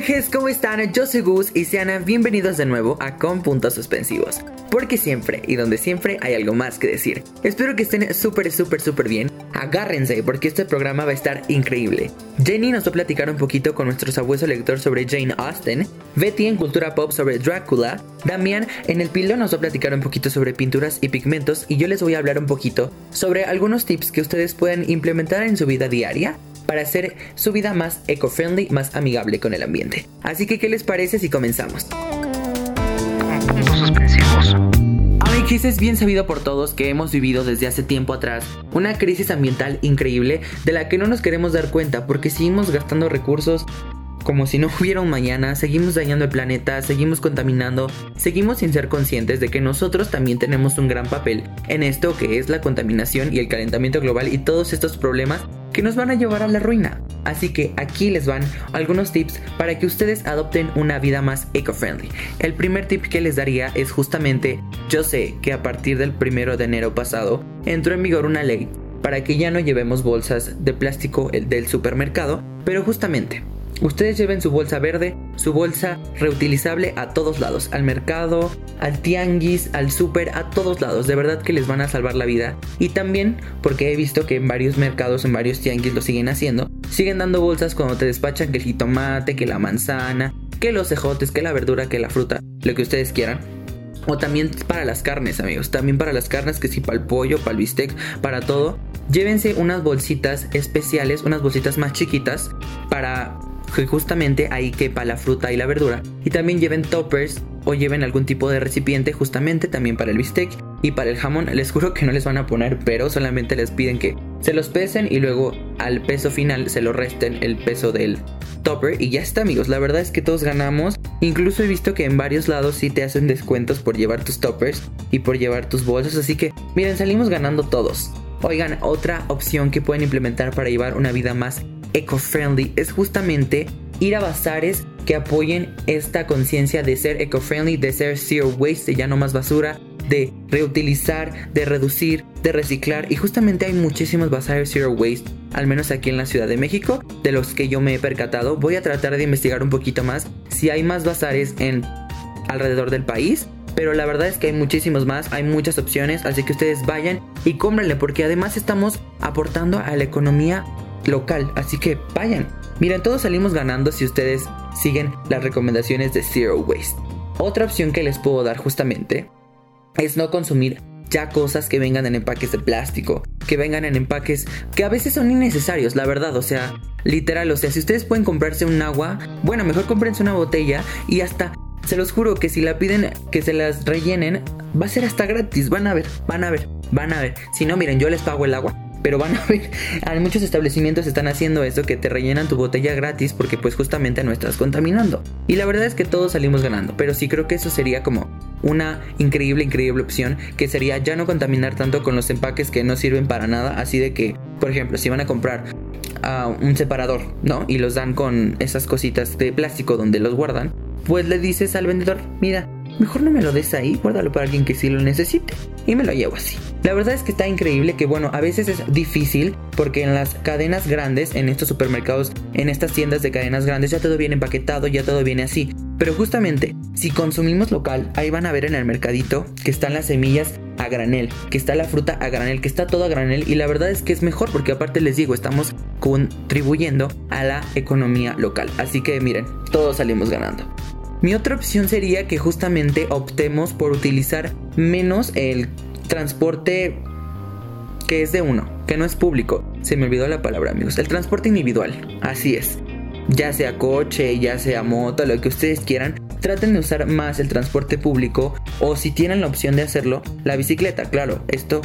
Viajes, ¿cómo están? Yo soy Gus y sean bienvenidos de nuevo a Con Puntos Suspensivos. Porque siempre y donde siempre hay algo más que decir. Espero que estén súper, súper, súper bien. Agárrense porque este programa va a estar increíble. Jenny nos va a platicar un poquito con nuestro sabueso lector sobre Jane Austen. Betty en cultura pop sobre Drácula. Damián en el pilo nos va a platicar un poquito sobre pinturas y pigmentos. Y yo les voy a hablar un poquito sobre algunos tips que ustedes pueden implementar en su vida diaria para hacer su vida más eco-friendly, más amigable con el ambiente. Así que, ¿qué les parece si comenzamos? Amigos, es bien sabido por todos que hemos vivido desde hace tiempo atrás una crisis ambiental increíble de la que no nos queremos dar cuenta porque seguimos gastando recursos como si no hubiera un mañana, seguimos dañando el planeta, seguimos contaminando, seguimos sin ser conscientes de que nosotros también tenemos un gran papel en esto que es la contaminación y el calentamiento global y todos estos problemas que nos van a llevar a la ruina. Así que aquí les van algunos tips para que ustedes adopten una vida más eco-friendly. El primer tip que les daría es justamente, yo sé que a partir del primero de enero pasado entró en vigor una ley para que ya no llevemos bolsas de plástico del supermercado, pero justamente Ustedes lleven su bolsa verde, su bolsa reutilizable a todos lados, al mercado, al tianguis, al súper, a todos lados. De verdad que les van a salvar la vida. Y también porque he visto que en varios mercados, en varios tianguis lo siguen haciendo. Siguen dando bolsas cuando te despachan que el jitomate, que la manzana, que los cejotes, que la verdura, que la fruta, lo que ustedes quieran. O también para las carnes, amigos. También para las carnes, que si para el pollo, para el bistec, para todo. Llévense unas bolsitas especiales, unas bolsitas más chiquitas para justamente ahí quepa la fruta y la verdura. Y también lleven toppers o lleven algún tipo de recipiente justamente también para el bistec y para el jamón. Les juro que no les van a poner pero, solamente les piden que se los pesen y luego al peso final se lo resten el peso del topper y ya está amigos. La verdad es que todos ganamos. Incluso he visto que en varios lados sí te hacen descuentos por llevar tus toppers y por llevar tus bolsas. Así que miren, salimos ganando todos. Oigan, otra opción que pueden implementar para llevar una vida más eco-friendly es justamente ir a bazares que apoyen esta conciencia de ser eco-friendly, de ser zero waste, de ya no más basura, de reutilizar, de reducir, de reciclar. Y justamente hay muchísimos bazares zero waste, al menos aquí en la Ciudad de México, de los que yo me he percatado. Voy a tratar de investigar un poquito más si hay más bazares en alrededor del país. Pero la verdad es que hay muchísimos más, hay muchas opciones, así que ustedes vayan y cómprenle porque además estamos aportando a la economía local, así que vayan. Miren, todos salimos ganando si ustedes siguen las recomendaciones de Zero Waste. Otra opción que les puedo dar justamente es no consumir ya cosas que vengan en empaques de plástico, que vengan en empaques que a veces son innecesarios, la verdad, o sea, literal, o sea, si ustedes pueden comprarse un agua, bueno, mejor cómprense una botella y hasta se los juro que si la piden que se las rellenen, va a ser hasta gratis, van a ver, van a ver, van a ver. Si no, miren, yo les pago el agua pero van a ver, hay muchos establecimientos están haciendo eso que te rellenan tu botella gratis porque pues justamente no estás contaminando. Y la verdad es que todos salimos ganando, pero sí creo que eso sería como una increíble, increíble opción que sería ya no contaminar tanto con los empaques que no sirven para nada. Así de que, por ejemplo, si van a comprar uh, un separador, ¿no? Y los dan con esas cositas de plástico donde los guardan, pues le dices al vendedor, mira, mejor no me lo des ahí, guárdalo para alguien que sí lo necesite. Y me lo llevo así. La verdad es que está increíble que bueno, a veces es difícil porque en las cadenas grandes, en estos supermercados, en estas tiendas de cadenas grandes ya todo viene empaquetado, ya todo viene así. Pero justamente, si consumimos local, ahí van a ver en el mercadito que están las semillas a granel, que está la fruta a granel, que está todo a granel y la verdad es que es mejor porque aparte les digo, estamos contribuyendo a la economía local. Así que miren, todos salimos ganando. Mi otra opción sería que justamente optemos por utilizar menos el transporte que es de uno, que no es público. Se me olvidó la palabra, amigos. El transporte individual. Así es. Ya sea coche, ya sea moto, lo que ustedes quieran. Traten de usar más el transporte público o si tienen la opción de hacerlo, la bicicleta. Claro, esto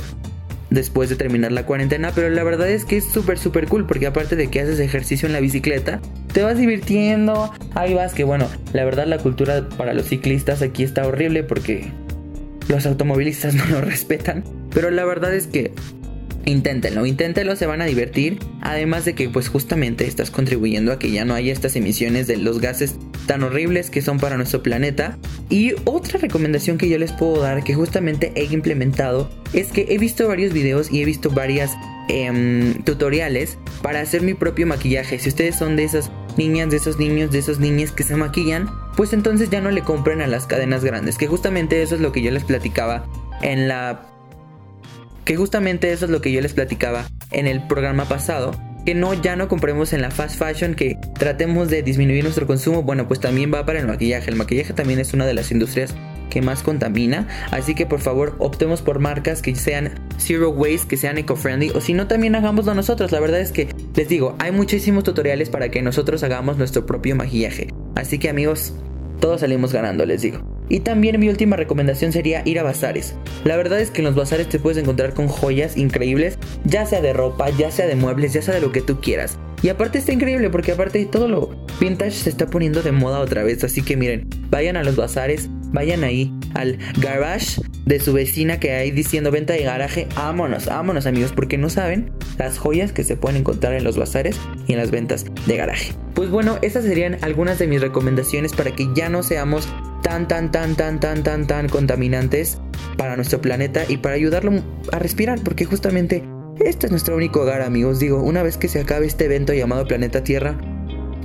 después de terminar la cuarentena, pero la verdad es que es súper, súper cool porque aparte de que haces ejercicio en la bicicleta, te vas divirtiendo, ahí vas, que bueno, la verdad la cultura para los ciclistas aquí está horrible porque los automovilistas no lo respetan, pero la verdad es que Inténtenlo, inténtenlo, se van a divertir. Además de que pues justamente estás contribuyendo a que ya no haya estas emisiones de los gases tan horribles que son para nuestro planeta. Y otra recomendación que yo les puedo dar que justamente he implementado es que he visto varios videos y he visto varias em, tutoriales para hacer mi propio maquillaje. Si ustedes son de esas niñas, de esos niños, de esas niñas que se maquillan, pues entonces ya no le compren a las cadenas grandes. Que justamente eso es lo que yo les platicaba en la que justamente eso es lo que yo les platicaba en el programa pasado. Que no, ya no compremos en la fast fashion, que tratemos de disminuir nuestro consumo. Bueno, pues también va para el maquillaje. El maquillaje también es una de las industrias que más contamina. Así que por favor optemos por marcas que sean zero waste, que sean eco-friendly. O si no, también hagámoslo nosotros. La verdad es que les digo, hay muchísimos tutoriales para que nosotros hagamos nuestro propio maquillaje. Así que amigos, todos salimos ganando, les digo. Y también mi última recomendación sería ir a bazares. La verdad es que en los bazares te puedes encontrar con joyas increíbles, ya sea de ropa, ya sea de muebles, ya sea de lo que tú quieras. Y aparte está increíble porque aparte todo lo vintage se está poniendo de moda otra vez. Así que miren, vayan a los bazares, vayan ahí al garage de su vecina que hay diciendo venta de garaje. Vámonos, vámonos amigos, porque no saben las joyas que se pueden encontrar en los bazares y en las ventas de garaje. Pues bueno, esas serían algunas de mis recomendaciones para que ya no seamos tan, tan, tan, tan, tan, tan, tan contaminantes para nuestro planeta y para ayudarlo a respirar, porque justamente este es nuestro único hogar, amigos. Digo, una vez que se acabe este evento llamado Planeta Tierra,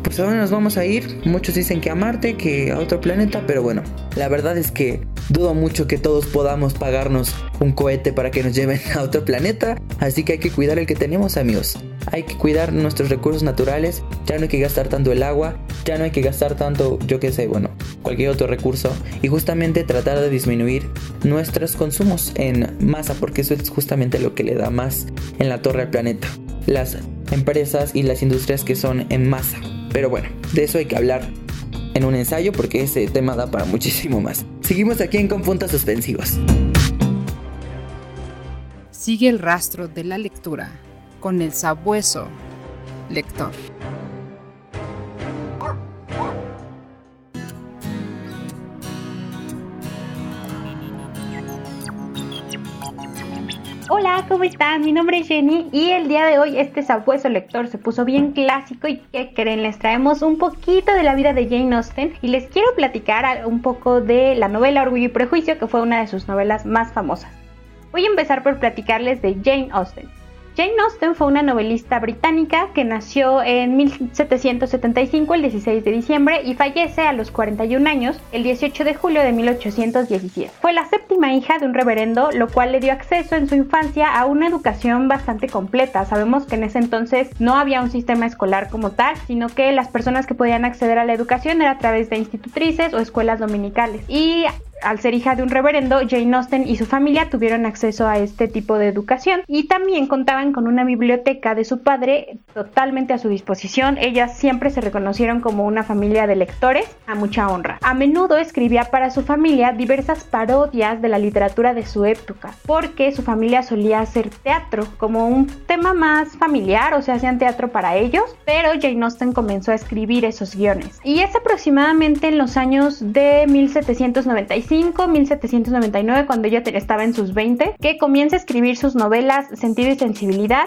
pues ahora nos vamos a ir. Muchos dicen que a Marte, que a otro planeta, pero bueno, la verdad es que dudo mucho que todos podamos pagarnos un cohete para que nos lleven a otro planeta, así que hay que cuidar el que tenemos, amigos. Hay que cuidar nuestros recursos naturales, ya no hay que gastar tanto el agua, ya no hay que gastar tanto, yo qué sé, bueno, cualquier otro recurso y justamente tratar de disminuir nuestros consumos en masa, porque eso es justamente lo que le da más en la torre al planeta. Las empresas y las industrias que son en masa. Pero bueno, de eso hay que hablar en un ensayo porque ese tema da para muchísimo más. Seguimos aquí en Con Puntos Suspensivos. Sigue el rastro de la lectura con el sabueso lector. ¿Cómo están? Mi nombre es Jenny y el día de hoy este sabueso lector se puso bien clásico y ¿qué creen? Les traemos un poquito de la vida de Jane Austen y les quiero platicar un poco de la novela Orgullo y Prejuicio que fue una de sus novelas más famosas. Voy a empezar por platicarles de Jane Austen. Jane Austen fue una novelista británica que nació en 1775 el 16 de diciembre y fallece a los 41 años el 18 de julio de 1817. Fue la séptima hija de un reverendo, lo cual le dio acceso en su infancia a una educación bastante completa. Sabemos que en ese entonces no había un sistema escolar como tal, sino que las personas que podían acceder a la educación era a través de institutrices o escuelas dominicales. Y al ser hija de un reverendo, Jane Austen y su familia tuvieron acceso a este tipo de educación y también contaban con una biblioteca de su padre totalmente a su disposición. Ellas siempre se reconocieron como una familia de lectores a mucha honra. A menudo escribía para su familia diversas parodias de la literatura de su época, porque su familia solía hacer teatro como un tema más familiar, o sea, hacían teatro para ellos, pero Jane Austen comenzó a escribir esos guiones. Y es aproximadamente en los años de 1795 1799, cuando ella estaba en sus 20, que comienza a escribir sus novelas Sentido y Sensibilidad,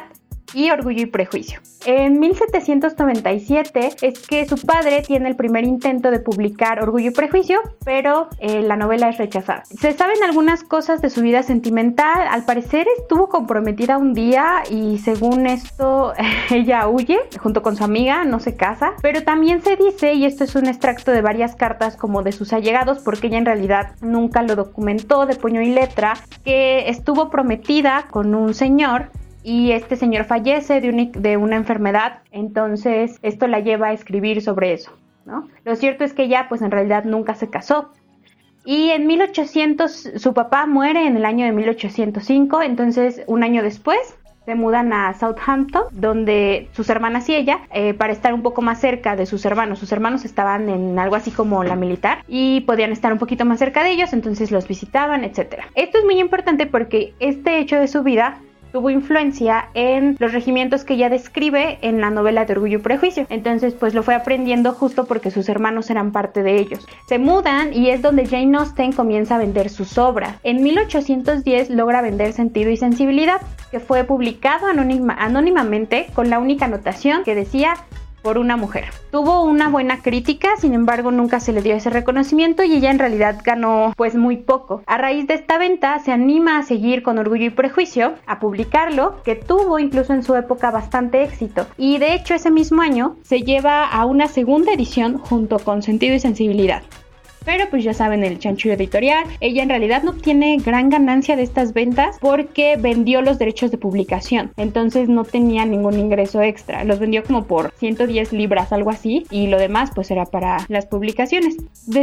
y Orgullo y Prejuicio. En 1797 es que su padre tiene el primer intento de publicar Orgullo y Prejuicio, pero eh, la novela es rechazada. Se saben algunas cosas de su vida sentimental. Al parecer estuvo comprometida un día y según esto ella huye junto con su amiga, no se casa. Pero también se dice, y esto es un extracto de varias cartas como de sus allegados, porque ella en realidad nunca lo documentó de puño y letra, que estuvo prometida con un señor y este señor fallece de, una enfermedad, entonces esto la lleva a escribir sobre eso. ¿no? Lo cierto es que ella pues en realidad nunca se casó. Y en 1800 su papá muere en el año de 1805, entonces un año después se mudan a Southampton, donde sus hermanas y ella, eh, para estar un poco más cerca de sus hermanos, sus hermanos estaban en algo así como la militar y podían estar un poquito más cerca de ellos, entonces los visitaban, etc. Esto es muy importante porque este hecho de su vida tuvo influencia en los regimientos que ella describe en la novela de Orgullo y Prejuicio. Entonces, pues lo fue aprendiendo justo porque sus hermanos eran parte de ellos. Se mudan y es donde Jane Austen comienza a vender sus obras. En 1810 logra vender Sentido y Sensibilidad, que fue publicado anónimamente con la única anotación que decía por una mujer. Tuvo una buena crítica, sin embargo nunca se le dio ese reconocimiento y ella en realidad ganó pues muy poco. A raíz de esta venta se anima a seguir con Orgullo y Prejuicio, a publicarlo, que tuvo incluso en su época bastante éxito. Y de hecho ese mismo año se lleva a una segunda edición junto con Sentido y Sensibilidad. Pero pues ya saben el chanchullo editorial. Ella en realidad no obtiene gran ganancia de estas ventas porque vendió los derechos de publicación. Entonces no tenía ningún ingreso extra. Los vendió como por 110 libras, algo así. Y lo demás pues era para las publicaciones.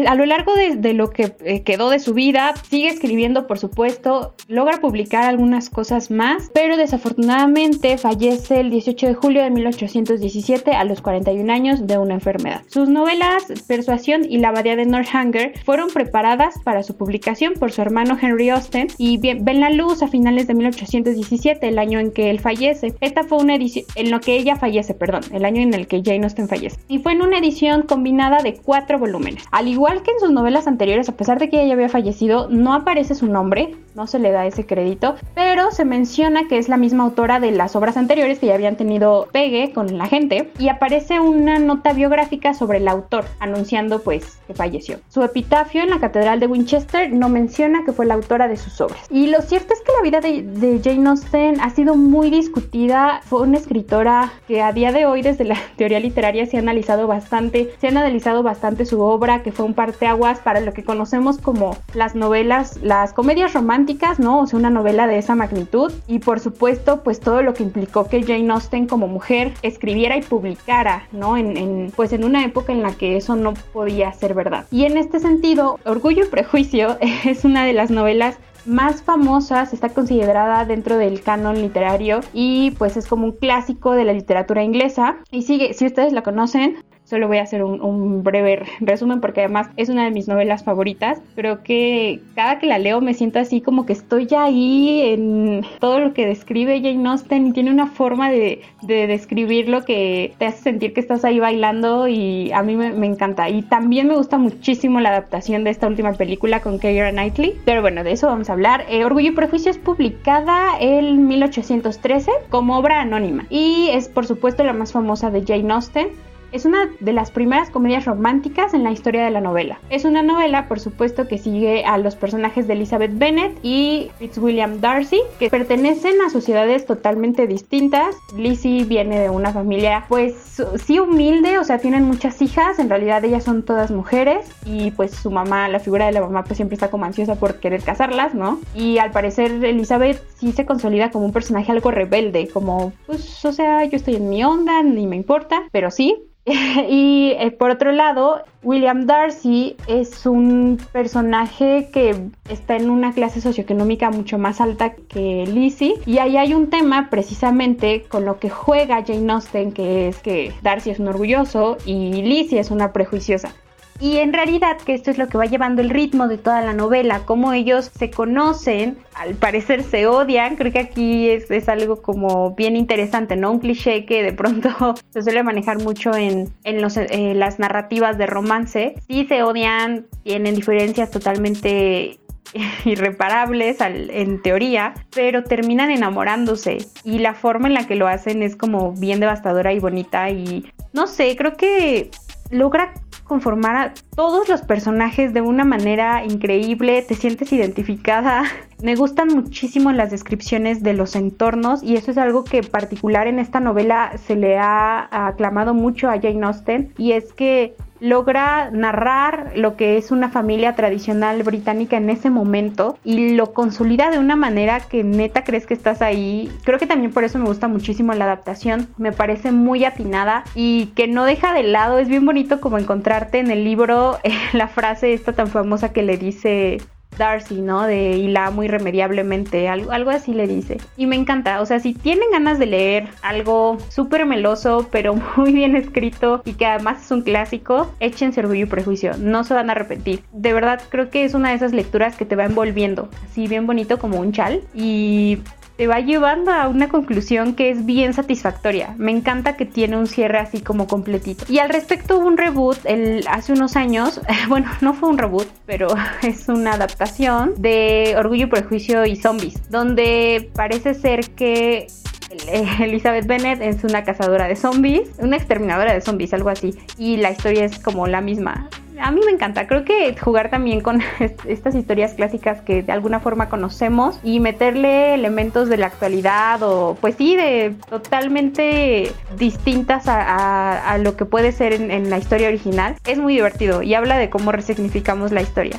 a lo largo de, lo que eh, quedó de su vida, sigue escribiendo por supuesto. Logra publicar algunas cosas más. Pero desafortunadamente fallece el 18 de julio de 1817 a los 41 años de una enfermedad. Sus novelas Persuasión y La Abadía de Northanger fueron preparadas para su publicación por su hermano Henry Austen y ven la luz a finales de 1817, el año en que él fallece. Esta fue una edición, en lo que ella fallece, perdón, el año en el que Jane Austen fallece. Y fue en una edición combinada de cuatro volúmenes. Al igual que en sus novelas anteriores, a pesar de que ella había fallecido, no aparece su nombre, no se le da ese crédito, pero se menciona que es la misma autora de las obras anteriores que ya habían tenido pegue con la gente y aparece una nota biográfica sobre el autor anunciando pues que falleció. Su epitafio en la Catedral de Winchester no menciona que fue la autora de sus obras. Y lo cierto es que la vida de, Jane Austen ha sido muy discutida. Fue una escritora que a día de hoy desde la teoría literaria se ha analizado bastante, se han analizado bastante su obra, que fue un parteaguas para lo que conocemos como las novelas, las comedias románticas, ¿no? O sea, una novela de esa magnitud. Y por supuesto, pues todo lo que implicó que Jane Austen como mujer escribiera y publicara, ¿no? En, pues en una época en la que eso no podía ser verdad. Y en este sentido, Orgullo y Prejuicio es una de las novelas más famosas, está considerada dentro del canon literario y pues es como un clásico de la literatura inglesa. Y sigue, si ustedes la conocen, Solo voy a hacer un, breve resumen porque además es una de mis novelas favoritas. Creo que cada que la leo me siento así como que estoy ahí en todo lo que describe Jane Austen y tiene una forma de, describirlo que te hace sentir que estás ahí bailando y a mí me, encanta. Y también me gusta muchísimo la adaptación de esta última película con Keira Knightley. Pero bueno, de eso vamos a hablar. Eh, Orgullo y Prejuicio es publicada en 1813 como obra anónima y es por supuesto la más famosa de Jane Austen. Es una de las primeras comedias románticas en la historia de la novela. Es una novela, por supuesto, que sigue a los personajes de Elizabeth Bennet y Fitzwilliam Darcy, que pertenecen a sociedades totalmente distintas. Lizzie viene de una familia, pues sí humilde, o sea, tienen muchas hijas, en realidad ellas son todas mujeres y pues su mamá, la figura de la mamá, pues siempre está como ansiosa por querer casarlas, ¿no? Y al parecer Elizabeth sí se consolida como un personaje algo rebelde, como, pues, o sea, yo estoy en mi onda, ni me importa, pero sí, y eh, por otro lado, William Darcy es un personaje que está en una clase socioeconómica mucho más alta que Lizzie. Y ahí hay un tema precisamente con lo que juega Jane Austen, que es que Darcy es un orgulloso y Lizzie es una prejuiciosa. Y en realidad que esto es lo que va llevando el ritmo de toda la novela, cómo ellos se conocen, al parecer se odian, creo que aquí es, algo como bien interesante, ¿no? Un cliché que de pronto se suele manejar mucho en, en los, eh, las narrativas de romance. Sí se odian, tienen diferencias totalmente irreparables en teoría, pero terminan enamorándose y la forma en la que lo hacen es como bien devastadora y bonita y no sé, creo que logra conformar a todos los personajes de una manera increíble, te sientes identificada. Me gustan muchísimo las descripciones de los entornos y eso es algo que particular en esta novela se le ha aclamado mucho a Jane Austen y es que logra narrar lo que es una familia tradicional británica en ese momento y lo consolida de una manera que neta crees que estás ahí. Creo que también por eso me gusta muchísimo la adaptación, me parece muy atinada y que no deja de lado, es bien bonito como encontrarte en el libro la frase esta tan famosa que le dice Darcy, ¿no? De y la amo irremediablemente, algo, algo así le dice. Y me encanta, o sea, si tienen ganas de leer algo súper meloso, pero muy bien escrito y que además es un clásico, échense Orgullo y Prejuicio, no se van a arrepentir. De verdad, creo que es una de esas lecturas que te va envolviendo, así bien bonito como un chal. Y te va llevando a una conclusión que es bien satisfactoria. Me encanta que tiene un cierre así como completito. Y al respecto hubo un reboot el, hace unos años, bueno, no fue un reboot, pero es una adaptación de Orgullo, Prejuicio y Zombies, donde parece ser que Elizabeth Bennet es una cazadora de zombies, una exterminadora de zombies, algo así. Y la historia es como la misma a mí me encanta. Creo que jugar también con estas historias clásicas que de alguna forma conocemos y meterle elementos de la actualidad o pues sí, de totalmente distintas a, lo que puede ser en la historia original, es muy divertido y habla de cómo resignificamos la historia.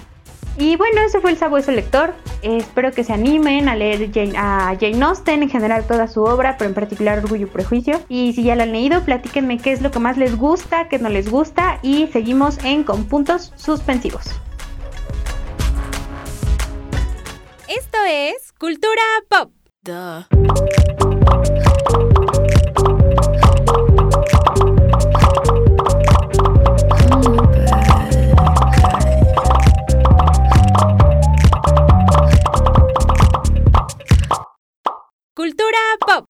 Y bueno, ese fue el sabueso lector. espero que se animen a leer a Jane Austen, en general toda su obra, pero en particular Orgullo y Prejuicio. Y si ya la han leído, platíquenme qué es lo que más les gusta, qué no les gusta. Y seguimos en con puntos suspensivos. Esto es Cultura Pop. Cultura pop.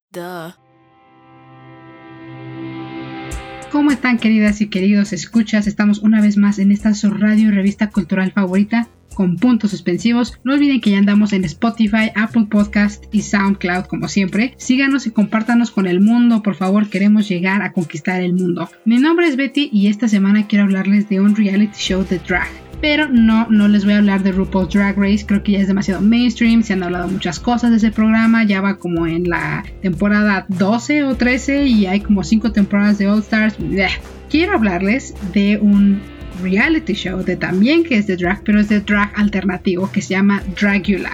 ¿Cómo están queridas y queridos escuchas? Estamos una vez más en esta su radio revista cultural favorita con puntos suspensivos. No olviden que ya andamos en Spotify, Apple Podcast y SoundCloud como siempre. Síganos y compártanos con el mundo, por favor, queremos llegar a conquistar el mundo. Mi nombre es Betty y esta semana quiero hablarles de un reality show de drag. Pero no, no les voy a hablar de RuPaul's Drag Race, creo que ya es demasiado mainstream, se han hablado muchas cosas de ese programa, ya va como en la temporada 12 o 13 y hay como 5 temporadas de All Stars. Quiero hablarles de un reality show de también que es de drag, pero es de drag alternativo que se llama Dragula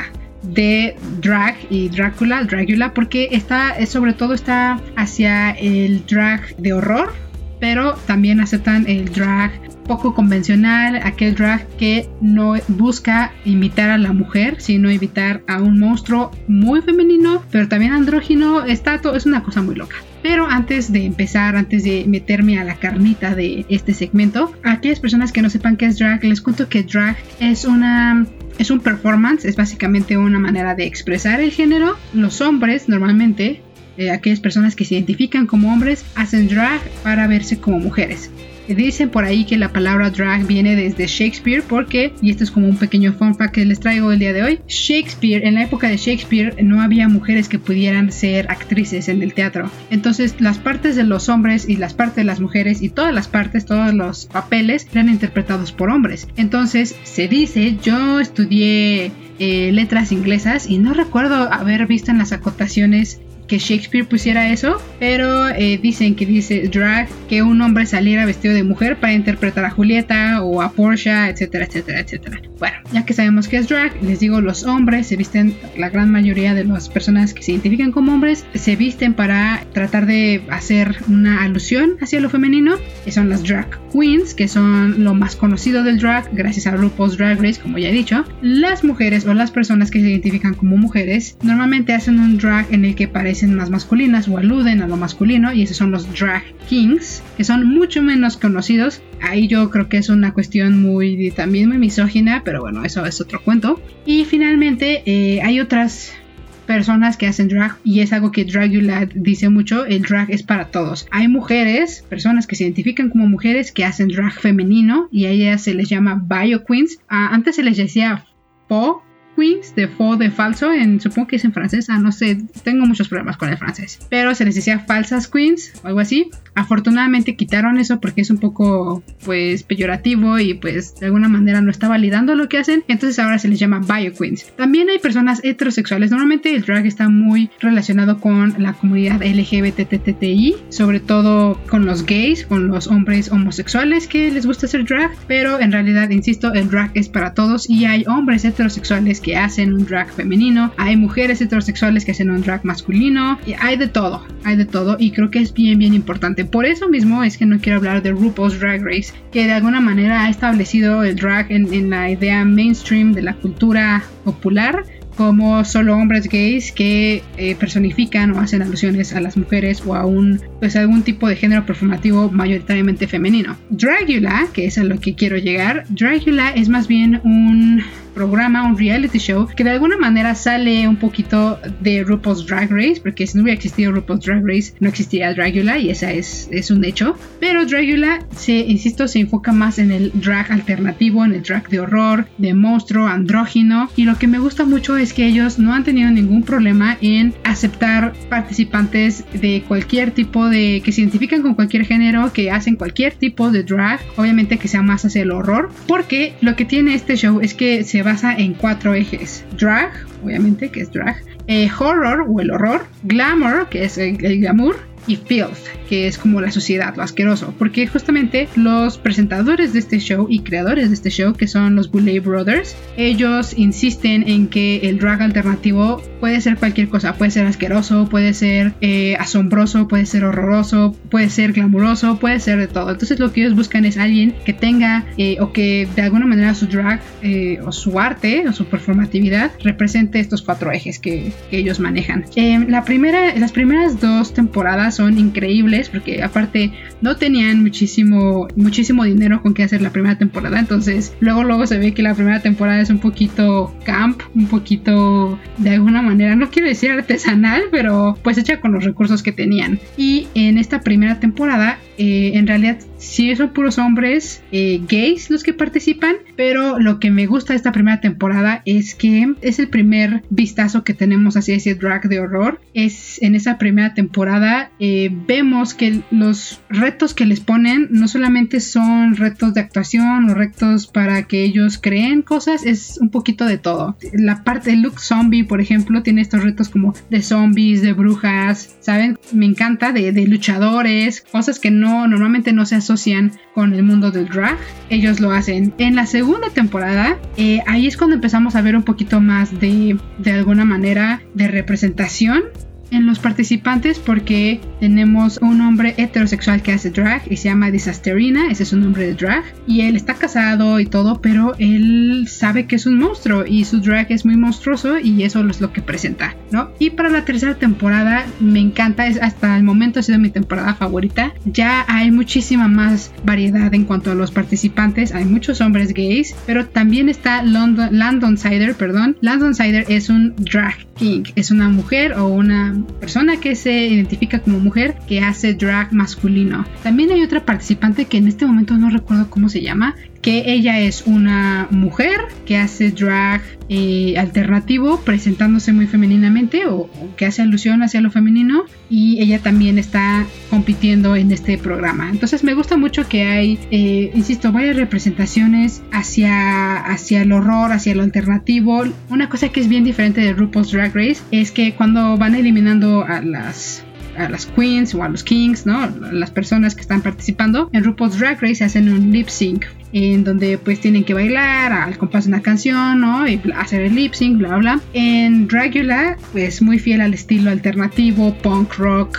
de drag y Drácula, Dragula, porque está, sobre todo está hacia el drag de horror, pero también aceptan el drag poco convencional, aquel drag que no busca imitar a la mujer, sino imitar a un monstruo muy femenino, pero también andrógino, estato, es una cosa muy loca. Pero antes de empezar, antes de meterme a la carnita de este segmento, a aquellas personas que no sepan qué es drag, les cuento que drag es una es un performance, es básicamente una manera de expresar el género. Los hombres normalmente eh, aquellas personas que se identifican como hombres hacen drag para verse como mujeres. Dicen por ahí que la palabra drag viene desde Shakespeare porque, y esto es como un pequeño fun que les traigo el día de hoy, Shakespeare, en la época de Shakespeare no había mujeres que pudieran ser actrices en el teatro. Entonces las partes de los hombres y las partes de las mujeres y todas las partes, todos los papeles eran interpretados por hombres. Entonces se dice, yo estudié eh, letras inglesas y no recuerdo haber visto en las acotaciones que Shakespeare pusiera eso, pero eh, dicen que dice drag que un hombre saliera vestido de mujer para interpretar a Julieta o a Portia, etcétera, etcétera, etcétera. Bueno, ya que sabemos que es drag, les digo, los hombres se visten, la gran mayoría de las personas que se identifican como hombres, se visten para tratar de hacer una alusión hacia lo femenino, que son las drag queens, que son lo más conocido del drag, gracias a RuPaul's Drag Race, como ya he dicho. Las mujeres o las personas que se identifican como mujeres normalmente hacen un drag en el que parece más masculinas o aluden a lo masculino y esos son los drag kings que son mucho menos conocidos ahí yo creo que es una cuestión muy también muy misógina pero bueno eso es otro cuento y finalmente eh, hay otras personas que hacen drag y es algo que Dragula dice mucho, el drag es para todos. Hay mujeres, personas que se identifican como mujeres que hacen drag femenino y a ellas se les llama bio queens. Ah, antes se les decía po queens, de faux, de falso, en, supongo que es en francés, ah, no sé, tengo muchos problemas con el francés, pero se les decía falsas queens o algo así. Afortunadamente quitaron eso porque es un poco, pues, peyorativo y pues de alguna manera no está validando lo que hacen, entonces ahora se les llama bio queens. También hay personas heterosexuales, normalmente el drag está muy relacionado con la comunidad LGBTTI, sobre todo con los gays, con los hombres homosexuales que les gusta hacer drag, pero en realidad, insisto, el drag es para todos y hay hombres heterosexuales que hacen un drag femenino, hay mujeres heterosexuales que hacen un drag masculino, hay de todo, hay de todo y creo que es bien, bien importante. Por eso mismo es que no quiero hablar de RuPaul's Drag Race, que de alguna manera ha establecido el drag en, en la idea mainstream de la cultura popular como solo hombres gays que eh, personifican o hacen alusiones a las mujeres o a un pues algún tipo de género performativo mayoritariamente femenino. Dragula, que es a lo que quiero llegar, Dragula es más bien un programa, un reality show que de alguna manera sale un poquito de RuPaul's Drag Race, porque si no hubiera existido RuPaul's Drag Race no existiría Dragula y esa es, es un hecho. Pero Dragula, se, insisto, se enfoca más en el drag alternativo, en el drag de horror, de monstruo, andrógino y lo que me gusta mucho es que ellos no han tenido ningún problema en aceptar participantes de cualquier tipo de que se identifican con cualquier género, que hacen cualquier tipo de drag, obviamente que sea más hacia el horror, porque lo que tiene este show es que se basa en cuatro ejes. Drag, obviamente, que es drag. Eh, horror o el horror. Glamour, que es el, el glamour y filth, que es como la sociedad, lo asqueroso, porque justamente los presentadores de este show y creadores de este show, que son los Boulay Brothers, ellos insisten en que el drag alternativo puede ser cualquier cosa, puede ser asqueroso, puede ser eh, asombroso, puede ser horroroso, puede ser glamuroso, puede ser de todo. Entonces lo que ellos buscan es alguien que tenga eh, o que de alguna manera su drag eh, o su arte o su performatividad represente estos cuatro ejes que, que ellos manejan. la primera, las primeras dos temporadas son increíbles porque aparte no tenían muchísimo muchísimo dinero con qué hacer la primera temporada entonces luego luego se ve que la primera temporada es un poquito camp un poquito de alguna manera no quiero decir artesanal pero pues hecha con los recursos que tenían. Y en esta primera temporada eh, en realidad sí son puros hombres eh, gays los que participan, pero lo que me gusta de esta primera temporada es que es el primer vistazo que tenemos hacia ese drag de horror. Es en esa primera temporada eh, vemos que los retos que les ponen no solamente son retos de actuación o retos para que ellos creen cosas, es un poquito de todo. La parte de look zombie, por ejemplo, tiene estos retos como de zombies, de brujas, ¿saben? Me encanta, de, de luchadores, cosas que no normalmente no se asocian con el mundo del drag. Ellos lo hacen. En la segunda temporada, eh, ahí es cuando empezamos a ver un poquito más de, de alguna manera, de representación en los participantes porque tenemos un hombre heterosexual que hace drag y se llama Disasterina, ese es un nombre de drag y él está casado y todo, pero él sabe que es un monstruo y su drag es muy monstruoso y eso es lo que presenta, ¿no? Y para la tercera temporada me encanta, es hasta el momento ha sido mi temporada favorita. Ya hay muchísima más variedad en cuanto a los participantes, hay muchos hombres gays, pero también está London, Landon Sider, perdón. Landon Sider es un drag king, es una mujer o una persona que se identifica como mujer que hace drag masculino. También hay otra participante que en este momento no recuerdo cómo se llama, que ella es una mujer que hace drag eh, alternativo presentándose muy femeninamente o, que hace alusión hacia lo femenino y ella también está compitiendo en este programa. Entonces me gusta mucho que hay eh, insisto varias representaciones hacia hacia el horror hacia lo alternativo. Una cosa que es bien diferente de RuPaul's Drag Race es que cuando van eliminando a las a las queens o a los kings, ¿no? Las personas que están participando en RuPaul's Drag Race hacen un lip sync en donde pues tienen que bailar al compás de una canción, ¿no? Y hacer el lip sync, bla, bla. En Dragula, pues muy fiel al estilo alternativo, punk rock,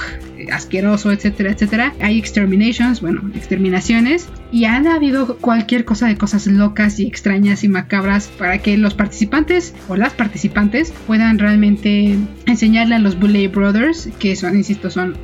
asqueroso, etcétera, etcétera. Hay exterminations, bueno, exterminaciones. Y han habido cualquier cosa de cosas locas y extrañas y macabras para que los participantes o las participantes puedan realmente enseñarle a los Bully Brothers, que son, insisto, son,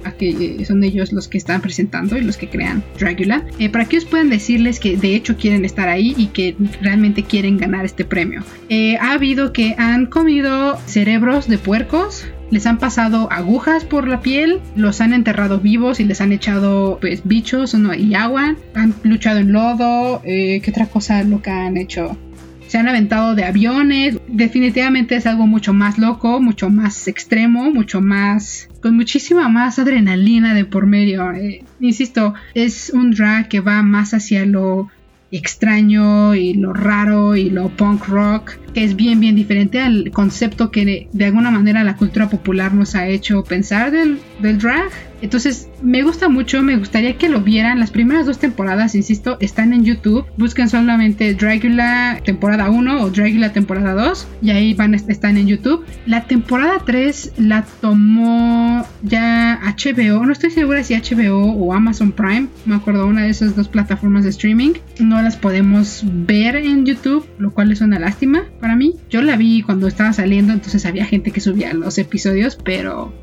son ellos los que están presentando y los que crean Dragula, eh, para que ellos puedan decirles que de hecho quieren estar ahí y que realmente quieren ganar este premio. Eh, ha habido que han comido cerebros de puercos, les han pasado agujas por la piel, los han enterrado vivos y les han echado pues bichos y agua, han luchado en lodo, eh, ¿qué otra cosa loca han hecho? se han aventado de aviones. Definitivamente es algo mucho más loco, mucho más extremo, mucho más con muchísima más adrenalina de por medio. Eh, insisto, es un drag que va más hacia lo extraño y lo raro y lo punk rock, que es bien, bien diferente al concepto que de, alguna manera la cultura popular nos ha hecho pensar del, del drag. Entonces, me gusta mucho, me gustaría que lo vieran. Las primeras dos temporadas, insisto, están en YouTube. Busquen solamente Dragula temporada 1 o Dragula temporada 2 y ahí van están en YouTube. La temporada 3 la tomó ya HBO, no estoy segura si HBO o Amazon Prime, me acuerdo una de esas dos plataformas de streaming. No las podemos ver en YouTube, lo cual es una lástima para mí. Yo la vi cuando estaba saliendo, entonces había gente que subía los episodios, pero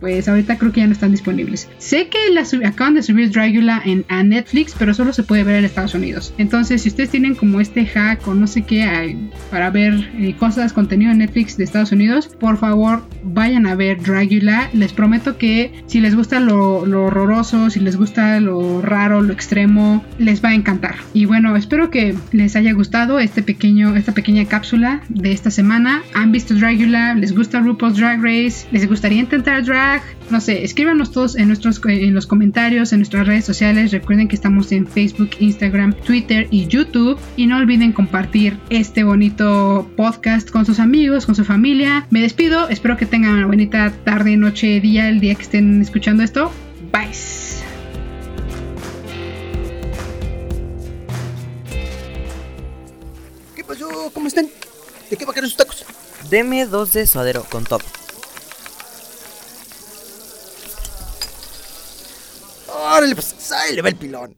pues ahorita creo que ya no están disponibles. Sé que la acaban de subir Dragula en, a Netflix, pero solo se puede ver en Estados Unidos. Entonces, si ustedes tienen como este hack o no sé qué para ver eh, cosas, contenido en Netflix de Estados Unidos, por favor vayan a ver Dragula. Les prometo que si les gusta lo, horroroso, si les gusta lo raro, lo extremo, les va a encantar. Y bueno, espero que les haya gustado este pequeño, esta pequeña cápsula de esta semana. ¿Han visto Dragula? ¿Les gusta RuPaul's Drag Race? ¿Les gustaría intentar drag? No sé, escríbanos todos en, nuestros, en los comentarios, en nuestras redes sociales. Recuerden que estamos en Facebook, Instagram, Twitter y YouTube. Y no olviden compartir este bonito podcast con sus amigos, con su familia. Me despido, espero que tengan una bonita tarde, noche, día, el día que estén escuchando esto. Bye. ¿Qué pasó? ¿Cómo están? ¿De qué va a querer sus tacos? Deme dos de suadero con top. ¡Órale, pues! ¡Ahí le va el pilón!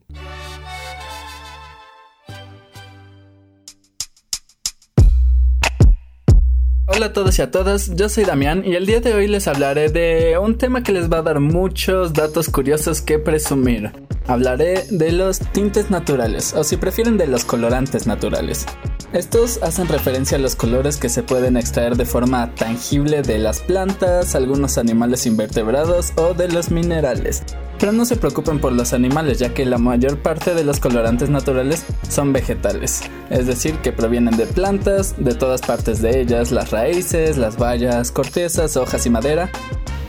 Hola a todos y a todas, yo soy Damián y el día de hoy les hablaré de un tema que les va a dar muchos datos curiosos que presumir. Hablaré de los tintes naturales, o si prefieren de los colorantes naturales. Estos hacen referencia a los colores que se pueden extraer de forma tangible de las plantas, algunos animales invertebrados o de los minerales. Pero no se preocupen por los animales, ya que la mayor parte de los colorantes naturales son vegetales, es decir, que provienen de plantas, de todas partes de ellas, las raíces, las bayas, cortezas, hojas y madera,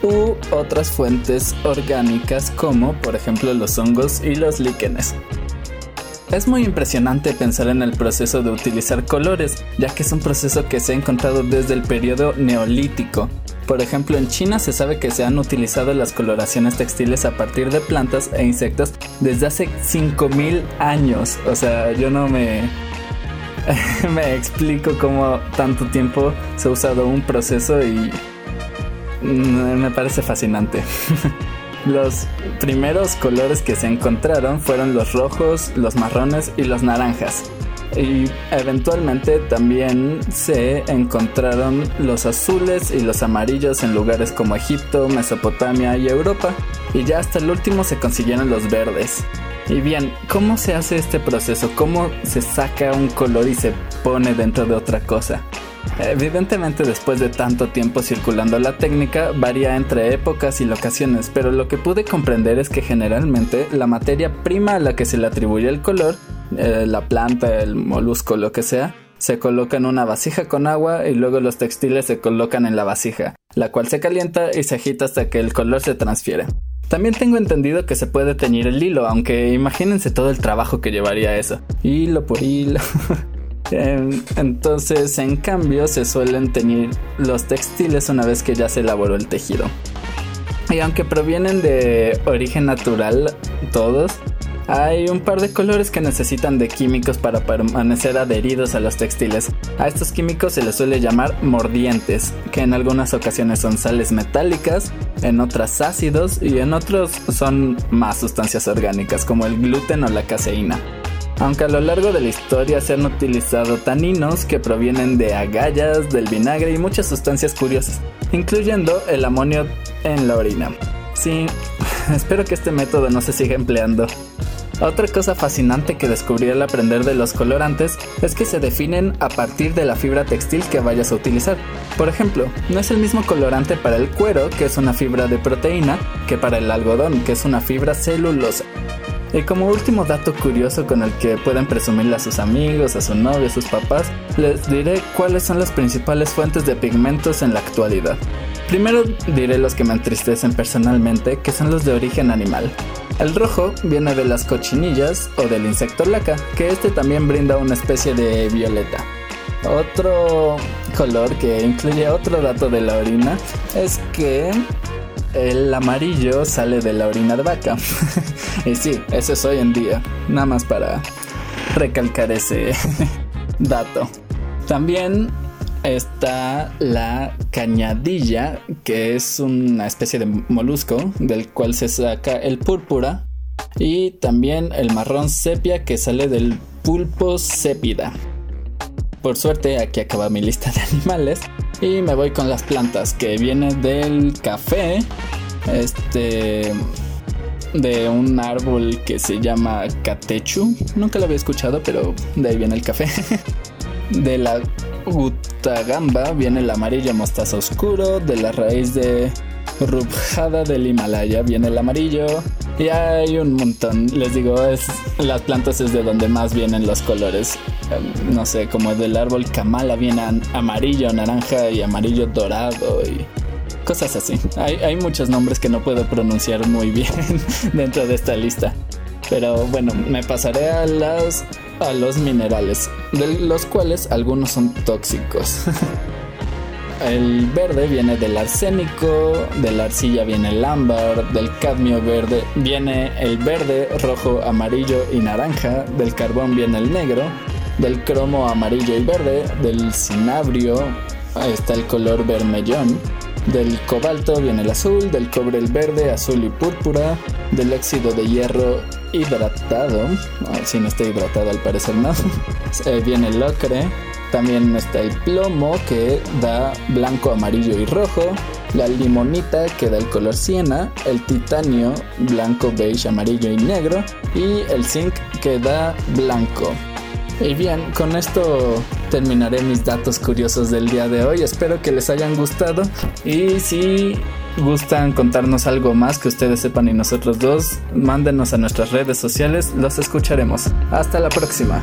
u otras fuentes orgánicas como por ejemplo los hongos y los líquenes. Es muy impresionante pensar en el proceso de utilizar colores, ya que es un proceso que se ha encontrado desde el periodo neolítico. Por ejemplo, en China se sabe que se han utilizado las coloraciones textiles a partir de plantas e insectos desde hace 5000 años. O sea, yo no me me explico cómo tanto tiempo se ha usado un proceso y me parece fascinante. Los primeros colores que se encontraron fueron los rojos, los marrones y los naranjas. Y eventualmente también se encontraron los azules y los amarillos en lugares como Egipto, Mesopotamia y Europa. Y ya hasta el último se consiguieron los verdes. Y bien, ¿cómo se hace este proceso? ¿Cómo se saca un color y se pone dentro de otra cosa? Evidentemente después de tanto tiempo circulando la técnica varía entre épocas y locaciones, pero lo que pude comprender es que generalmente la materia prima a la que se le atribuye el color, eh, la planta, el molusco, lo que sea, se coloca en una vasija con agua y luego los textiles se colocan en la vasija, la cual se calienta y se agita hasta que el color se transfiere. También tengo entendido que se puede teñir el hilo, aunque imagínense todo el trabajo que llevaría eso. Hilo por hilo. Entonces, en cambio, se suelen teñir los textiles una vez que ya se elaboró el tejido. Y aunque provienen de origen natural todos, hay un par de colores que necesitan de químicos para permanecer adheridos a los textiles. A estos químicos se les suele llamar mordientes, que en algunas ocasiones son sales metálicas, en otras ácidos y en otros son más sustancias orgánicas como el gluten o la caseína aunque a lo largo de la historia se han utilizado taninos que provienen de agallas, del vinagre y muchas sustancias curiosas, incluyendo el amonio en la orina. Sí, espero que este método no se siga empleando. Otra cosa fascinante que descubrí al aprender de los colorantes es que se definen a partir de la fibra textil que vayas a utilizar. Por ejemplo, no es el mismo colorante para el cuero, que es una fibra de proteína, que para el algodón, que es una fibra celulosa. Y como último dato curioso con el que pueden presumirle a sus amigos, a su novio, a sus papás, les diré cuáles son las principales fuentes de pigmentos en la actualidad. Primero diré los que me entristecen personalmente, que son los de origen animal. El rojo viene de las cochinillas o del insecto laca, que este también brinda una especie de violeta. Otro color que incluye otro dato de la orina es que el amarillo sale de la orina de vaca. y sí, eso es hoy en día. Nada más para recalcar ese dato. También está la cañadilla, que es una especie de molusco del cual se saca el púrpura. Y también el marrón sepia que sale del pulpo sépida. Por suerte, aquí acaba mi lista de animales. Y me voy con las plantas, que viene del café. Este. De un árbol que se llama catechu. Nunca lo había escuchado, pero de ahí viene el café. De la gutagamba viene el amarillo mostaza oscuro. De la raíz de rubjada del Himalaya viene el amarillo. Y hay un montón. Les digo, es las plantas es de donde más vienen los colores. Em, no sé, como del árbol kamala viene amarillo, naranja y amarillo dorado y cosas así. Hay, hay muchos nombres que no puedo pronunciar muy bien dentro de esta lista. Pero bueno, me pasaré a las a los minerales, de los cuales algunos son tóxicos. El verde viene del arsénico, de la arcilla viene el ámbar, del cadmio verde viene el verde, rojo, amarillo y naranja, del carbón viene el negro, del cromo amarillo y verde, del cinabrio está el color vermellón, del cobalto viene el azul, del cobre el verde, azul y púrpura, del óxido de hierro hidratado, si no está hidratado al parecer no, eh, viene el ocre, también está el plomo que da blanco, amarillo y rojo. La limonita que da el color siena. El titanio blanco, beige, amarillo y negro. Y el zinc que da blanco. Y bien, con esto terminaré mis datos curiosos del día de hoy. Espero que les hayan gustado. Y si gustan contarnos algo más que ustedes sepan y nosotros dos, mándenos a nuestras redes sociales. Los escucharemos. Hasta la próxima.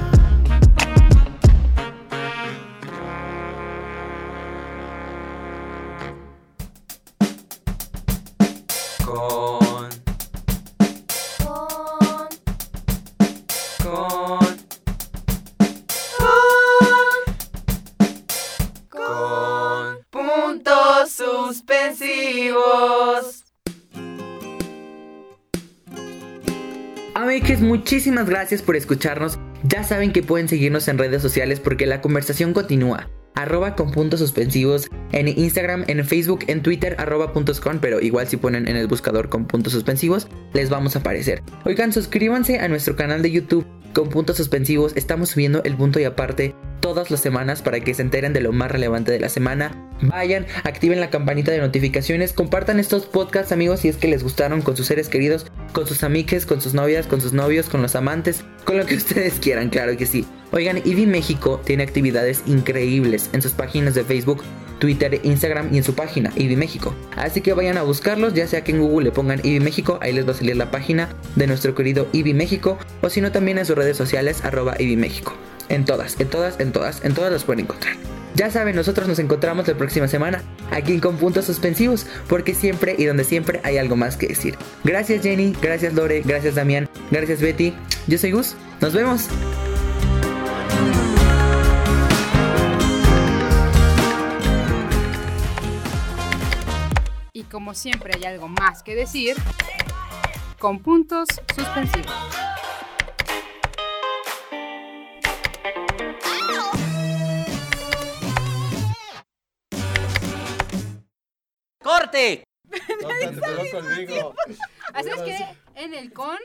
Muchísimas gracias por escucharnos. Ya saben que pueden seguirnos en redes sociales porque la conversación continúa. Arroba con puntos suspensivos en Instagram, en Facebook, en Twitter, arroba puntos con, pero igual si ponen en el buscador con puntos suspensivos, les vamos a aparecer. Oigan, suscríbanse a nuestro canal de YouTube con puntos suspensivos. Estamos subiendo el punto y aparte todas las semanas para que se enteren de lo más relevante de la semana. Vayan, activen la campanita de notificaciones, compartan estos podcasts amigos si es que les gustaron con sus seres queridos, con sus amiques, con sus novias, con sus novios, con los amantes, con lo que ustedes quieran, claro que sí. Oigan, IBI México tiene actividades increíbles en sus páginas de Facebook, Twitter, Instagram y en su página IBI México. Así que vayan a buscarlos, ya sea que en Google le pongan IBI México, ahí les va a salir la página de nuestro querido IBI México, o si no también en sus redes sociales arroba IBI México. En todas, en todas, en todas, en todas las pueden encontrar. Ya saben, nosotros nos encontramos la próxima semana aquí Con Puntos Suspensivos, porque siempre y donde siempre hay algo más que decir. Gracias Jenny, gracias Lore, gracias Damián, gracias Betty. Yo soy Gus, nos vemos. Y como siempre hay algo más que decir, con puntos suspensivos. ¡Corte! Así es que en el con